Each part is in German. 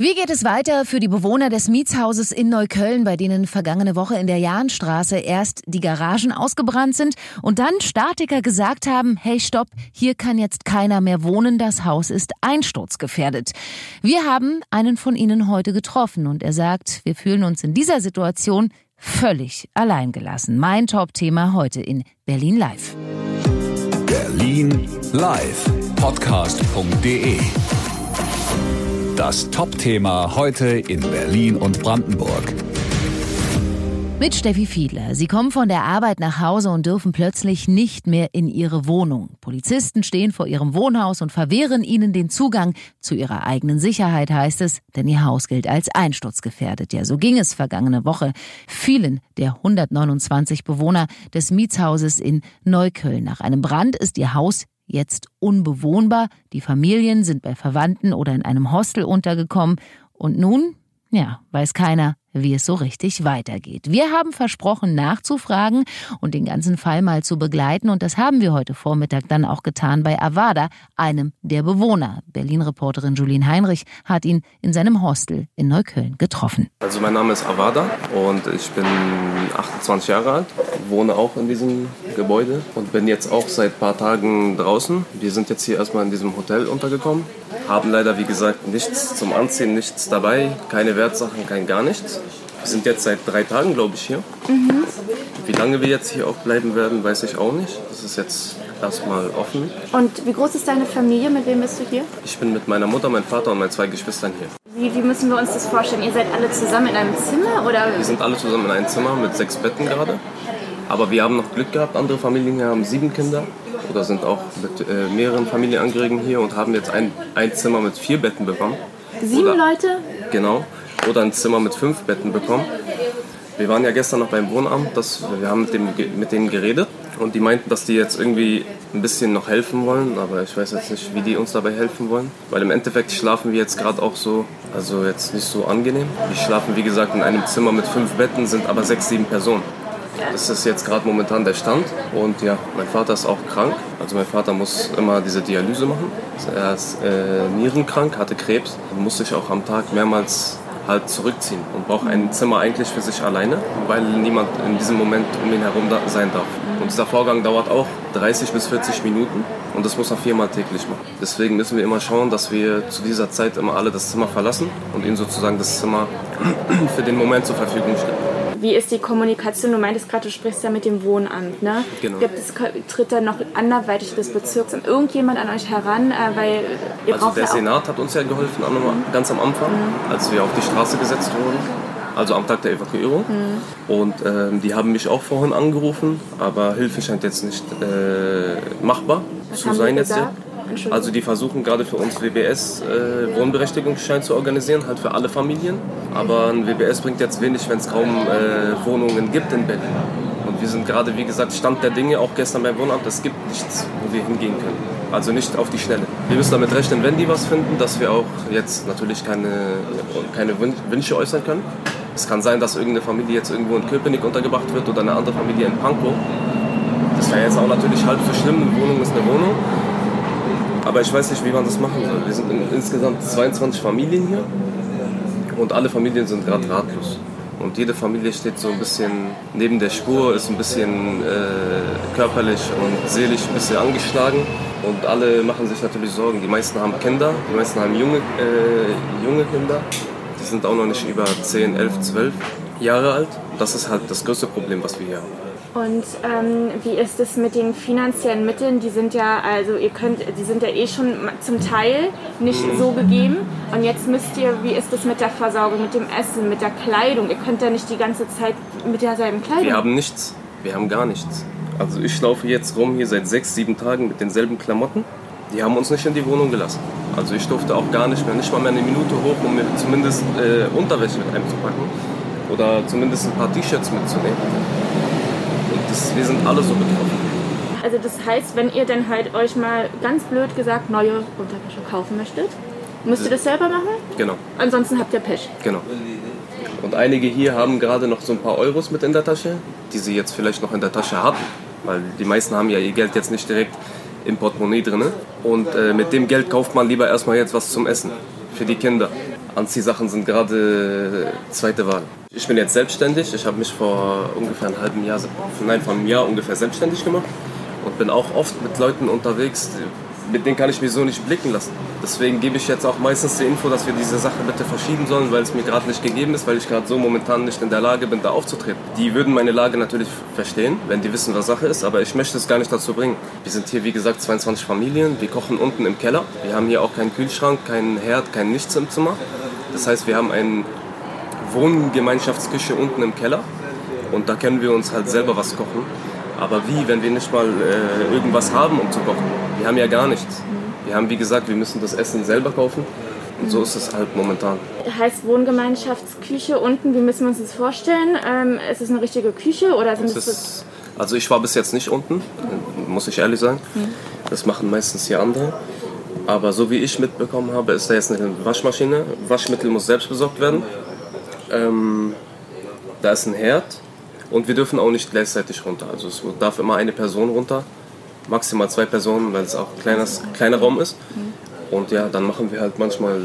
Wie geht es weiter für die Bewohner des Mietshauses in Neukölln, bei denen vergangene Woche in der Jahnstraße erst die Garagen ausgebrannt sind und dann Statiker gesagt haben, hey stopp, hier kann jetzt keiner mehr wohnen, das Haus ist einsturzgefährdet. Wir haben einen von ihnen heute getroffen und er sagt, wir fühlen uns in dieser Situation völlig alleingelassen. Mein Top-Thema heute in Berlin Live. Berlin Live Podcast.de das Top-Thema heute in Berlin und Brandenburg. Mit Steffi Fiedler. Sie kommen von der Arbeit nach Hause und dürfen plötzlich nicht mehr in ihre Wohnung. Polizisten stehen vor ihrem Wohnhaus und verwehren ihnen den Zugang zu ihrer eigenen Sicherheit, heißt es, denn ihr Haus gilt als einsturzgefährdet. Ja, so ging es vergangene Woche vielen der 129 Bewohner des Mietshauses in Neukölln. Nach einem Brand ist ihr Haus jetzt unbewohnbar. Die Familien sind bei Verwandten oder in einem Hostel untergekommen. Und nun, ja, weiß keiner, wie es so richtig weitergeht. Wir haben versprochen, nachzufragen und den ganzen Fall mal zu begleiten. Und das haben wir heute Vormittag dann auch getan bei Avada, einem der Bewohner. Berlin-Reporterin Julien Heinrich hat ihn in seinem Hostel in Neukölln getroffen. Also mein Name ist Avada und ich bin 28 Jahre alt, wohne auch in diesem Gebäude und bin jetzt auch seit ein paar Tagen draußen. Wir sind jetzt hier erstmal in diesem Hotel untergekommen, haben leider wie gesagt nichts zum Anziehen, nichts dabei, keine Wertsachen, kein gar nichts. Wir sind jetzt seit drei Tagen, glaube ich, hier. Mhm. Wie lange wir jetzt hier auch bleiben werden, weiß ich auch nicht. Das ist jetzt erstmal offen. Und wie groß ist deine Familie? Mit wem bist du hier? Ich bin mit meiner Mutter, meinem Vater und meinen zwei Geschwistern hier. Wie, wie müssen wir uns das vorstellen? Ihr seid alle zusammen in einem Zimmer? Oder? Wir sind alle zusammen in einem Zimmer mit sechs Betten gerade. Aber wir haben noch Glück gehabt. Andere Familien hier haben sieben Kinder oder sind auch mit äh, mehreren Familienangehörigen hier und haben jetzt ein, ein Zimmer mit vier Betten bekommen. Sieben oder, Leute? Genau oder ein Zimmer mit fünf Betten bekommen. Wir waren ja gestern noch beim Wohnamt, das, wir haben mit, dem, mit denen geredet und die meinten, dass die jetzt irgendwie ein bisschen noch helfen wollen, aber ich weiß jetzt nicht, wie die uns dabei helfen wollen, weil im Endeffekt schlafen wir jetzt gerade auch so, also jetzt nicht so angenehm. Wir schlafen wie gesagt in einem Zimmer mit fünf Betten, sind aber sechs, sieben Personen. Das ist jetzt gerade momentan der Stand. Und ja, mein Vater ist auch krank. Also mein Vater muss immer diese Dialyse machen. Er ist äh, nierenkrank, hatte Krebs. und muss sich auch am Tag mehrmals halt zurückziehen und braucht ein Zimmer eigentlich für sich alleine, weil niemand in diesem Moment um ihn herum sein darf. Und dieser Vorgang dauert auch 30 bis 40 Minuten und das muss er viermal täglich machen. Deswegen müssen wir immer schauen, dass wir zu dieser Zeit immer alle das Zimmer verlassen und ihnen sozusagen das Zimmer für den Moment zur Verfügung stellen. Wie ist die Kommunikation? Du meintest gerade, du sprichst ja mit dem Wohnamt. Ne? Genau. Gibt es, tritt da noch anderweitig des Bezirks irgendjemand an euch heran? Äh, weil ihr also der ja Senat hat uns ja geholfen mhm. ganz am Anfang, mhm. als wir auf die Straße gesetzt wurden. Also am Tag der Evakuierung. Mhm. Und ähm, die haben mich auch vorhin angerufen, aber Hilfe scheint jetzt nicht äh, machbar Was zu sein jetzt. Ja. Also die versuchen gerade für uns WBS äh, Wohnberechtigungsschein zu organisieren, halt für alle Familien. Aber ein WBS bringt jetzt wenig, wenn es kaum äh, Wohnungen gibt in Berlin. Und wir sind gerade, wie gesagt, Stand der Dinge, auch gestern beim Wohnamt, es gibt nichts, wo wir hingehen können. Also nicht auf die Schnelle. Wir müssen damit rechnen, wenn die was finden, dass wir auch jetzt natürlich keine, keine Wünsche äußern können. Es kann sein, dass irgendeine Familie jetzt irgendwo in Köpenick untergebracht wird oder eine andere Familie in Pankow. Das wäre jetzt auch natürlich halb so schlimm. Eine Wohnung ist eine Wohnung. Aber ich weiß nicht, wie man das machen soll. Wir sind in, insgesamt 22 Familien hier und alle Familien sind gerade ratlos. Und jede Familie steht so ein bisschen neben der Spur, ist ein bisschen äh, körperlich und seelisch ein bisschen angeschlagen. Und alle machen sich natürlich Sorgen. Die meisten haben Kinder, die meisten haben junge, äh, junge Kinder. Die sind auch noch nicht über 10, 11, 12 Jahre alt. Das ist halt das größte Problem, was wir hier haben. Und ähm, wie ist es mit den finanziellen Mitteln? Die sind ja, also ihr könnt, die sind ja eh schon zum Teil nicht so gegeben. Und jetzt müsst ihr, wie ist es mit der Versorgung, mit dem Essen, mit der Kleidung? Ihr könnt ja nicht die ganze Zeit mit derselben Kleidung. Wir haben nichts. Wir haben gar nichts. Also ich laufe jetzt rum hier seit sechs, sieben Tagen mit denselben Klamotten. Die haben uns nicht in die Wohnung gelassen. Also ich durfte auch gar nicht mehr, nicht mal mehr eine Minute hoch, um mir zumindest äh, Unterwäsche mit einzupacken. Oder zumindest ein paar T-Shirts mitzunehmen das, wir sind alle so betroffen. Also das heißt, wenn ihr dann halt euch mal ganz blöd gesagt neue Unterwäsche kaufen möchtet, müsst ihr das selber machen? Genau. Ansonsten habt ihr Pech. Genau. Und einige hier haben gerade noch so ein paar Euros mit in der Tasche, die sie jetzt vielleicht noch in der Tasche hatten. Weil die meisten haben ja ihr Geld jetzt nicht direkt im Portemonnaie drin. Und äh, mit dem Geld kauft man lieber erstmal jetzt was zum Essen für die Kinder. Anziehsachen sind gerade zweite Wahl. Ich bin jetzt selbstständig. Ich habe mich vor ungefähr einem halben Jahr, nein, vor einem Jahr ungefähr selbstständig gemacht und bin auch oft mit Leuten unterwegs, mit denen kann ich mich so nicht blicken lassen. Deswegen gebe ich jetzt auch meistens die Info, dass wir diese Sache bitte verschieben sollen, weil es mir gerade nicht gegeben ist, weil ich gerade so momentan nicht in der Lage bin, da aufzutreten. Die würden meine Lage natürlich verstehen, wenn die wissen, was Sache ist, aber ich möchte es gar nicht dazu bringen. Wir sind hier, wie gesagt, 22 Familien. Wir kochen unten im Keller. Wir haben hier auch keinen Kühlschrank, keinen Herd, kein Nichts im Zimmer. Das heißt, wir haben eine Wohngemeinschaftsküche unten im Keller und da können wir uns halt selber was kochen. Aber wie, wenn wir nicht mal äh, irgendwas haben, um zu kochen? Wir haben ja gar nichts. Wir haben, wie gesagt, wir müssen das Essen selber kaufen. Und so ist es halt momentan. Heißt Wohngemeinschaftsküche unten, wie müssen wir uns das vorstellen? Ähm, ist es eine richtige Küche oder sind es ist, Also ich war bis jetzt nicht unten, muss ich ehrlich sagen. Das machen meistens hier andere. Aber so wie ich mitbekommen habe, ist da jetzt eine Waschmaschine. Waschmittel muss selbst besorgt werden. Ähm, da ist ein Herd und wir dürfen auch nicht gleichzeitig runter. Also es darf immer eine Person runter, maximal zwei Personen, weil es auch ein kleines, kleiner Raum ist. Und ja, dann machen wir halt manchmal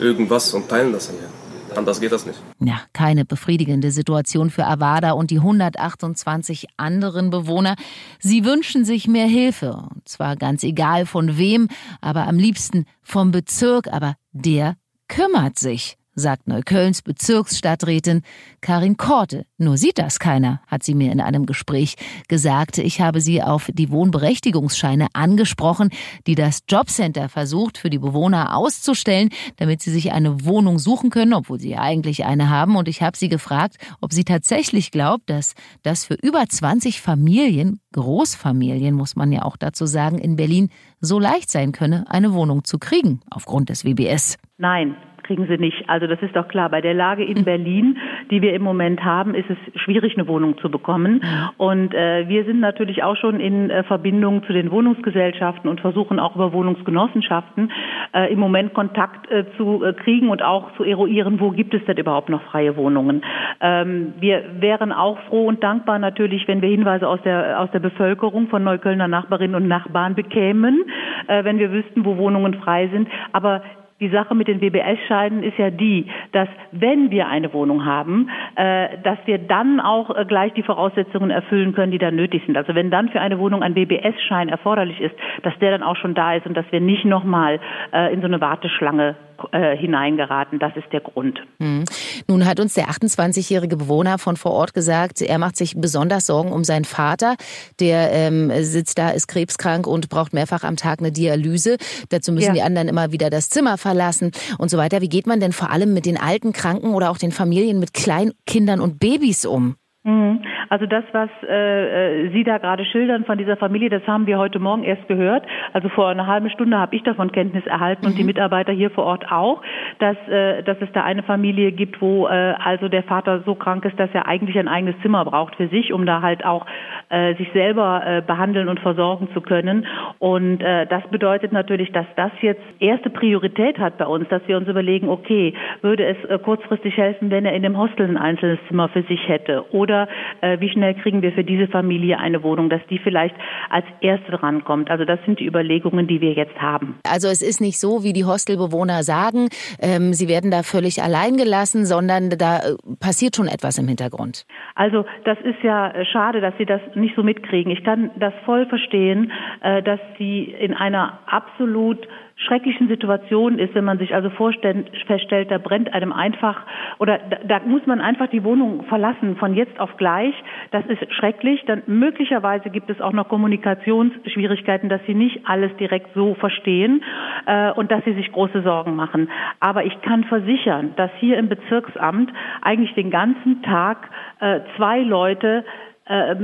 irgendwas und teilen das ja. Anders geht das nicht. Ja, keine befriedigende Situation für Avada und die 128 anderen Bewohner. Sie wünschen sich mehr Hilfe. Und zwar ganz egal von wem, aber am liebsten vom Bezirk. Aber der kümmert sich sagt Neuköllns Bezirksstadträtin Karin Korte. Nur sieht das keiner, hat sie mir in einem Gespräch gesagt. Ich habe sie auf die Wohnberechtigungsscheine angesprochen, die das Jobcenter versucht, für die Bewohner auszustellen, damit sie sich eine Wohnung suchen können, obwohl sie eigentlich eine haben. Und ich habe sie gefragt, ob sie tatsächlich glaubt, dass das für über 20 Familien, Großfamilien muss man ja auch dazu sagen, in Berlin so leicht sein könne, eine Wohnung zu kriegen, aufgrund des WBS. Nein, kriegen sie nicht. Also das ist doch klar. Bei der Lage in Berlin, die wir im Moment haben, ist es schwierig, eine Wohnung zu bekommen. Und äh, wir sind natürlich auch schon in äh, Verbindung zu den Wohnungsgesellschaften und versuchen auch über Wohnungsgenossenschaften äh, im Moment Kontakt äh, zu äh, kriegen und auch zu eruieren, wo gibt es denn überhaupt noch freie Wohnungen. Ähm, wir wären auch froh und dankbar natürlich, wenn wir Hinweise aus der, aus der Bevölkerung von Neuköllner Nachbarinnen und Nachbarn bekämen, äh, wenn wir wüssten, wo Wohnungen frei sind. Aber die Sache mit den WBS-Scheinen ist ja die, dass wenn wir eine Wohnung haben, äh, dass wir dann auch äh, gleich die Voraussetzungen erfüllen können, die da nötig sind. Also wenn dann für eine Wohnung ein WBS-Schein erforderlich ist, dass der dann auch schon da ist und dass wir nicht nochmal äh, in so eine Warteschlange äh, hineingeraten. Das ist der Grund. Hm. Nun hat uns der 28-jährige Bewohner von vor Ort gesagt, er macht sich besonders Sorgen um seinen Vater. Der ähm, sitzt da, ist krebskrank und braucht mehrfach am Tag eine Dialyse. Dazu müssen ja. die anderen immer wieder das Zimmer verlassen und so weiter. Wie geht man denn vor allem mit den alten Kranken oder auch den Familien mit Kleinkindern und Babys um? Mhm. Also das, was äh, äh, Sie da gerade schildern von dieser Familie, das haben wir heute Morgen erst gehört. Also vor einer halben Stunde habe ich davon Kenntnis erhalten mhm. und die mhm. Mitarbeiter hier vor Ort auch, dass, äh, dass es da eine Familie gibt, wo äh, also der Vater so krank ist, dass er eigentlich ein eigenes Zimmer braucht für sich, um da halt auch äh, sich selber äh, behandeln und versorgen zu können. Und äh, das bedeutet natürlich, dass das jetzt erste Priorität hat bei uns, dass wir uns überlegen, okay, würde es äh, kurzfristig helfen, wenn er in dem Hostel ein einzelnes Zimmer für sich hätte oder oder äh, wie schnell kriegen wir für diese Familie eine Wohnung, dass die vielleicht als erste drankommt. Also das sind die Überlegungen, die wir jetzt haben. Also es ist nicht so, wie die Hostelbewohner sagen, ähm, sie werden da völlig allein gelassen, sondern da äh, passiert schon etwas im Hintergrund. Also das ist ja äh, schade, dass sie das nicht so mitkriegen. Ich kann das voll verstehen, äh, dass sie in einer absolut schrecklichen Situation ist, wenn man sich also feststellt, da brennt einem einfach oder da, da, muss man einfach die Wohnung verlassen von jetzt auf gleich. Das ist schrecklich. Dann möglicherweise gibt es auch noch Kommunikationsschwierigkeiten, dass sie nicht alles direkt so verstehen äh, und dass sie sich große Sorgen machen. Aber ich kann versichern, dass hier im Bezirksamt eigentlich den ganzen Tag äh, zwei Leute äh,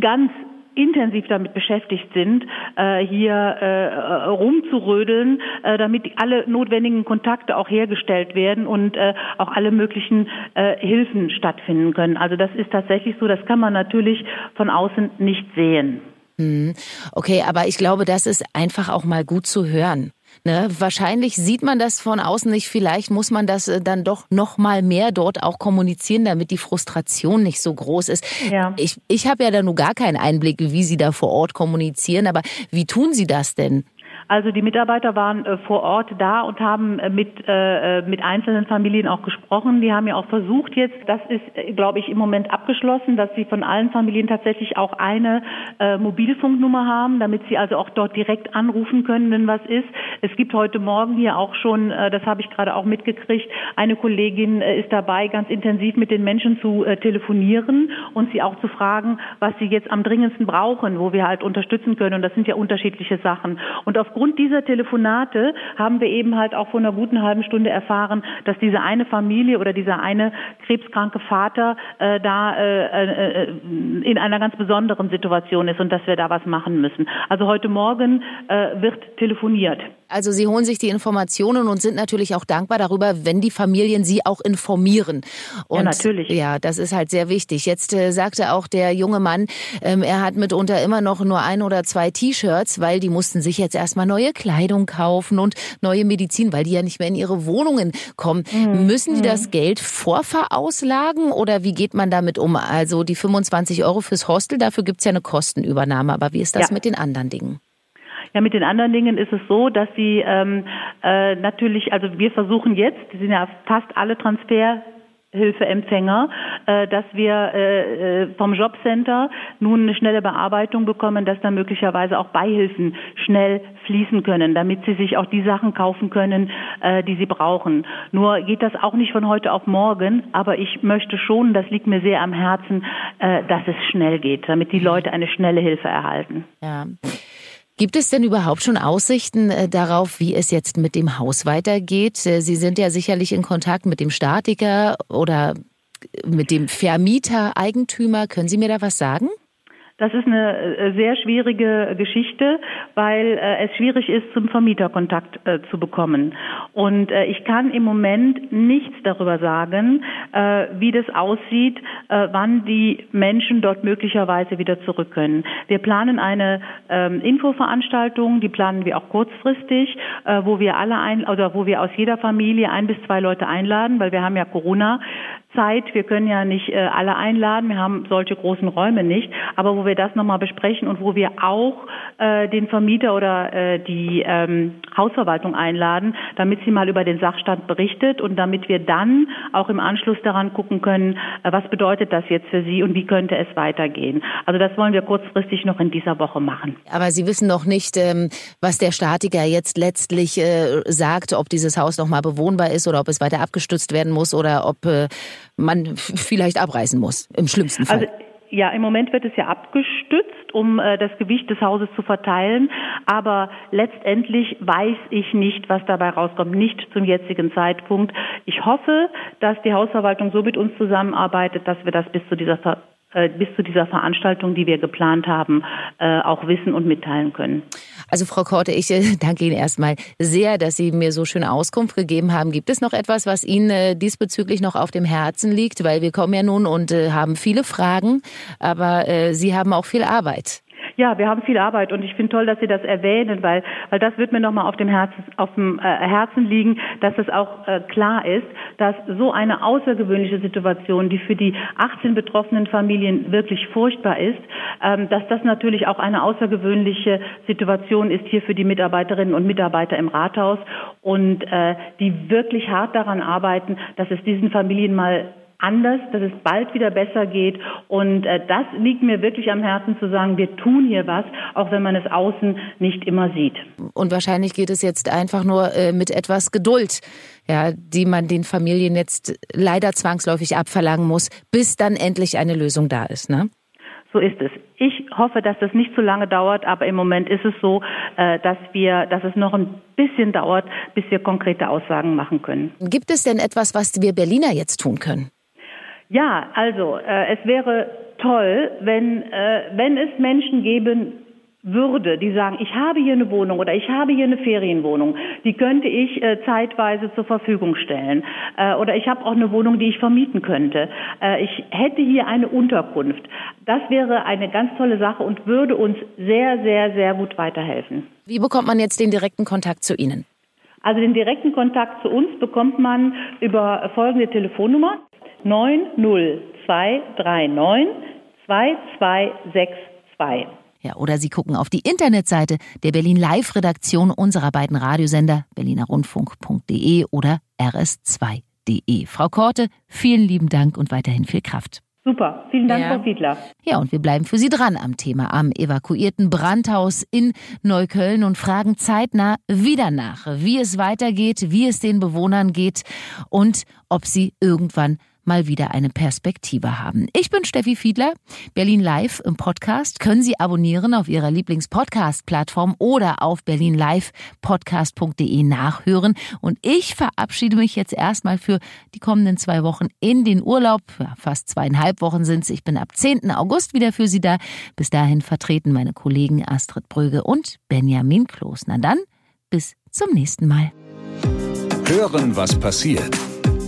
ganz intensiv damit beschäftigt sind, äh, hier äh, rumzurödeln, äh, damit alle notwendigen Kontakte auch hergestellt werden und äh, auch alle möglichen äh, Hilfen stattfinden können. Also das ist tatsächlich so, das kann man natürlich von außen nicht sehen. Hm. Okay, aber ich glaube, das ist einfach auch mal gut zu hören. Ne? Wahrscheinlich sieht man das von außen nicht. Vielleicht muss man das äh, dann doch noch mal mehr dort auch kommunizieren, damit die Frustration nicht so groß ist. Ja. Ich, ich habe ja da nur gar keinen Einblick, wie Sie da vor Ort kommunizieren. Aber wie tun Sie das denn? Also die Mitarbeiter waren äh, vor Ort da und haben äh, mit, äh, mit einzelnen Familien auch gesprochen. Die haben ja auch versucht jetzt, das ist, glaube ich, im Moment abgeschlossen, dass sie von allen Familien tatsächlich auch eine äh, Mobilfunknummer haben, damit sie also auch dort direkt anrufen können, wenn was ist. Es gibt heute Morgen hier auch schon, äh, das habe ich gerade auch mitgekriegt, eine Kollegin äh, ist dabei, ganz intensiv mit den Menschen zu äh, telefonieren und sie auch zu fragen, was sie jetzt am dringendsten brauchen, wo wir halt unterstützen können. Und das sind ja unterschiedliche Sachen. Und auf aufgrund dieser Telefonate haben wir eben halt auch vor einer guten halben Stunde erfahren, dass diese eine Familie oder dieser eine krebskranke Vater äh, da äh, äh, in einer ganz besonderen Situation ist und dass wir da was machen müssen. Also heute Morgen äh, wird telefoniert. Also Sie holen sich die Informationen und sind natürlich auch dankbar darüber, wenn die Familien Sie auch informieren. Und ja, natürlich. Ja, das ist halt sehr wichtig. Jetzt äh, sagte auch der junge Mann, ähm, er hat mitunter immer noch nur ein oder zwei T-Shirts, weil die mussten sich jetzt erstmal neue Kleidung kaufen und neue Medizin, weil die ja nicht mehr in ihre Wohnungen kommen. Mhm. Müssen die das mhm. Geld vorverauslagen oder wie geht man damit um? Also die 25 Euro fürs Hostel, dafür gibt's ja eine Kostenübernahme. Aber wie ist das ja. mit den anderen Dingen? Ja, mit den anderen Dingen ist es so, dass sie ähm, äh, natürlich, also wir versuchen jetzt, die sind ja fast alle Transfer Hilfeempfänger, äh, dass wir äh, äh, vom Jobcenter nun eine schnelle Bearbeitung bekommen, dass da möglicherweise auch Beihilfen schnell fließen können, damit sie sich auch die Sachen kaufen können, die sie brauchen. Nur geht das auch nicht von heute auf morgen, aber ich möchte schon, das liegt mir sehr am Herzen, dass es schnell geht, damit die Leute eine schnelle Hilfe erhalten. Ja. Gibt es denn überhaupt schon Aussichten äh, darauf, wie es jetzt mit dem Haus weitergeht? Äh, Sie sind ja sicherlich in Kontakt mit dem Statiker oder mit dem Vermieter, Eigentümer. Können Sie mir da was sagen? Das ist eine äh, sehr schwierige Geschichte, weil äh, es schwierig ist, zum Vermieter Kontakt äh, zu bekommen. Und ich kann im Moment nichts darüber sagen, wie das aussieht, wann die Menschen dort möglicherweise wieder zurück können. Wir planen eine ähm, Infoveranstaltung, die planen wir auch kurzfristig, wo wir alle ein oder wo wir aus jeder Familie ein bis zwei Leute einladen, weil wir haben ja Corona. Zeit. Wir können ja nicht äh, alle einladen. Wir haben solche großen Räume nicht. Aber wo wir das nochmal besprechen und wo wir auch äh, den Vermieter oder äh, die ähm, Hausverwaltung einladen, damit sie mal über den Sachstand berichtet und damit wir dann auch im Anschluss daran gucken können, äh, was bedeutet das jetzt für Sie und wie könnte es weitergehen. Also das wollen wir kurzfristig noch in dieser Woche machen. Aber Sie wissen noch nicht, ähm, was der Statiker jetzt letztlich äh, sagt, ob dieses Haus nochmal bewohnbar ist oder ob es weiter abgestützt werden muss oder ob äh, man vielleicht abreißen muss, im schlimmsten Fall. Also ja, im Moment wird es ja abgestützt, um äh, das Gewicht des Hauses zu verteilen. Aber letztendlich weiß ich nicht, was dabei rauskommt, nicht zum jetzigen Zeitpunkt. Ich hoffe, dass die Hausverwaltung so mit uns zusammenarbeitet, dass wir das bis zu dieser Ver bis zu dieser Veranstaltung, die wir geplant haben, äh, auch wissen und mitteilen können. Also Frau Korte, ich äh, danke Ihnen erstmal sehr, dass Sie mir so schön Auskunft gegeben haben. Gibt es noch etwas, was Ihnen diesbezüglich noch auf dem Herzen liegt? Weil wir kommen ja nun und haben viele Fragen, aber Sie haben auch viel Arbeit. Ja, wir haben viel Arbeit und ich finde toll, dass Sie das erwähnen, weil, weil das wird mir nochmal auf dem Herzen, auf dem äh, Herzen liegen, dass es auch äh, klar ist, dass so eine außergewöhnliche Situation, die für die 18 betroffenen Familien wirklich furchtbar ist, ähm, dass das natürlich auch eine außergewöhnliche Situation ist hier für die Mitarbeiterinnen und Mitarbeiter im Rathaus und äh, die wirklich hart daran arbeiten, dass es diesen Familien mal anders, dass es bald wieder besser geht. Und äh, das liegt mir wirklich am Herzen zu sagen, wir tun hier was, auch wenn man es außen nicht immer sieht. Und wahrscheinlich geht es jetzt einfach nur äh, mit etwas Geduld, ja, die man den Familien jetzt leider zwangsläufig abverlangen muss, bis dann endlich eine Lösung da ist. Ne? So ist es. Ich hoffe, dass das nicht zu lange dauert, aber im Moment ist es so, äh, dass wir, dass es noch ein bisschen dauert, bis wir konkrete Aussagen machen können. Gibt es denn etwas, was wir Berliner jetzt tun können? Ja, also äh, es wäre toll, wenn, äh, wenn es Menschen geben würde, die sagen, ich habe hier eine Wohnung oder ich habe hier eine Ferienwohnung, die könnte ich äh, zeitweise zur Verfügung stellen. Äh, oder ich habe auch eine Wohnung, die ich vermieten könnte. Äh, ich hätte hier eine Unterkunft. Das wäre eine ganz tolle Sache und würde uns sehr, sehr, sehr gut weiterhelfen. Wie bekommt man jetzt den direkten Kontakt zu Ihnen? Also den direkten Kontakt zu uns bekommt man über folgende Telefonnummer 90239 2262. Ja, oder Sie gucken auf die Internetseite der Berlin Live Redaktion unserer beiden Radiosender berlinerrundfunk.de oder rs2.de. Frau Korte, vielen lieben Dank und weiterhin viel Kraft. Super, vielen Dank, Ja. Frau Fiedler. Ja, und wir bleiben für Sie dran am Thema am evakuierten Brandhaus in Neukölln und fragen zeitnah wieder nach, wie es weitergeht, wie es den Bewohnern geht und ob sie irgendwann mal wieder eine Perspektive haben. Ich bin Steffi Fiedler, Berlin Live im Podcast. Können Sie abonnieren auf Ihrer Lieblings-Podcast-Plattform oder auf berlinlivepodcast.de nachhören. Und ich verabschiede mich jetzt erstmal für die kommenden zwei Wochen in den Urlaub. Ja, fast zweieinhalb Wochen sind es. Ich bin ab 10. August wieder für Sie da. Bis dahin vertreten meine Kollegen Astrid Bröge und Benjamin Kloß. Na dann, bis zum nächsten Mal. Hören, was passiert.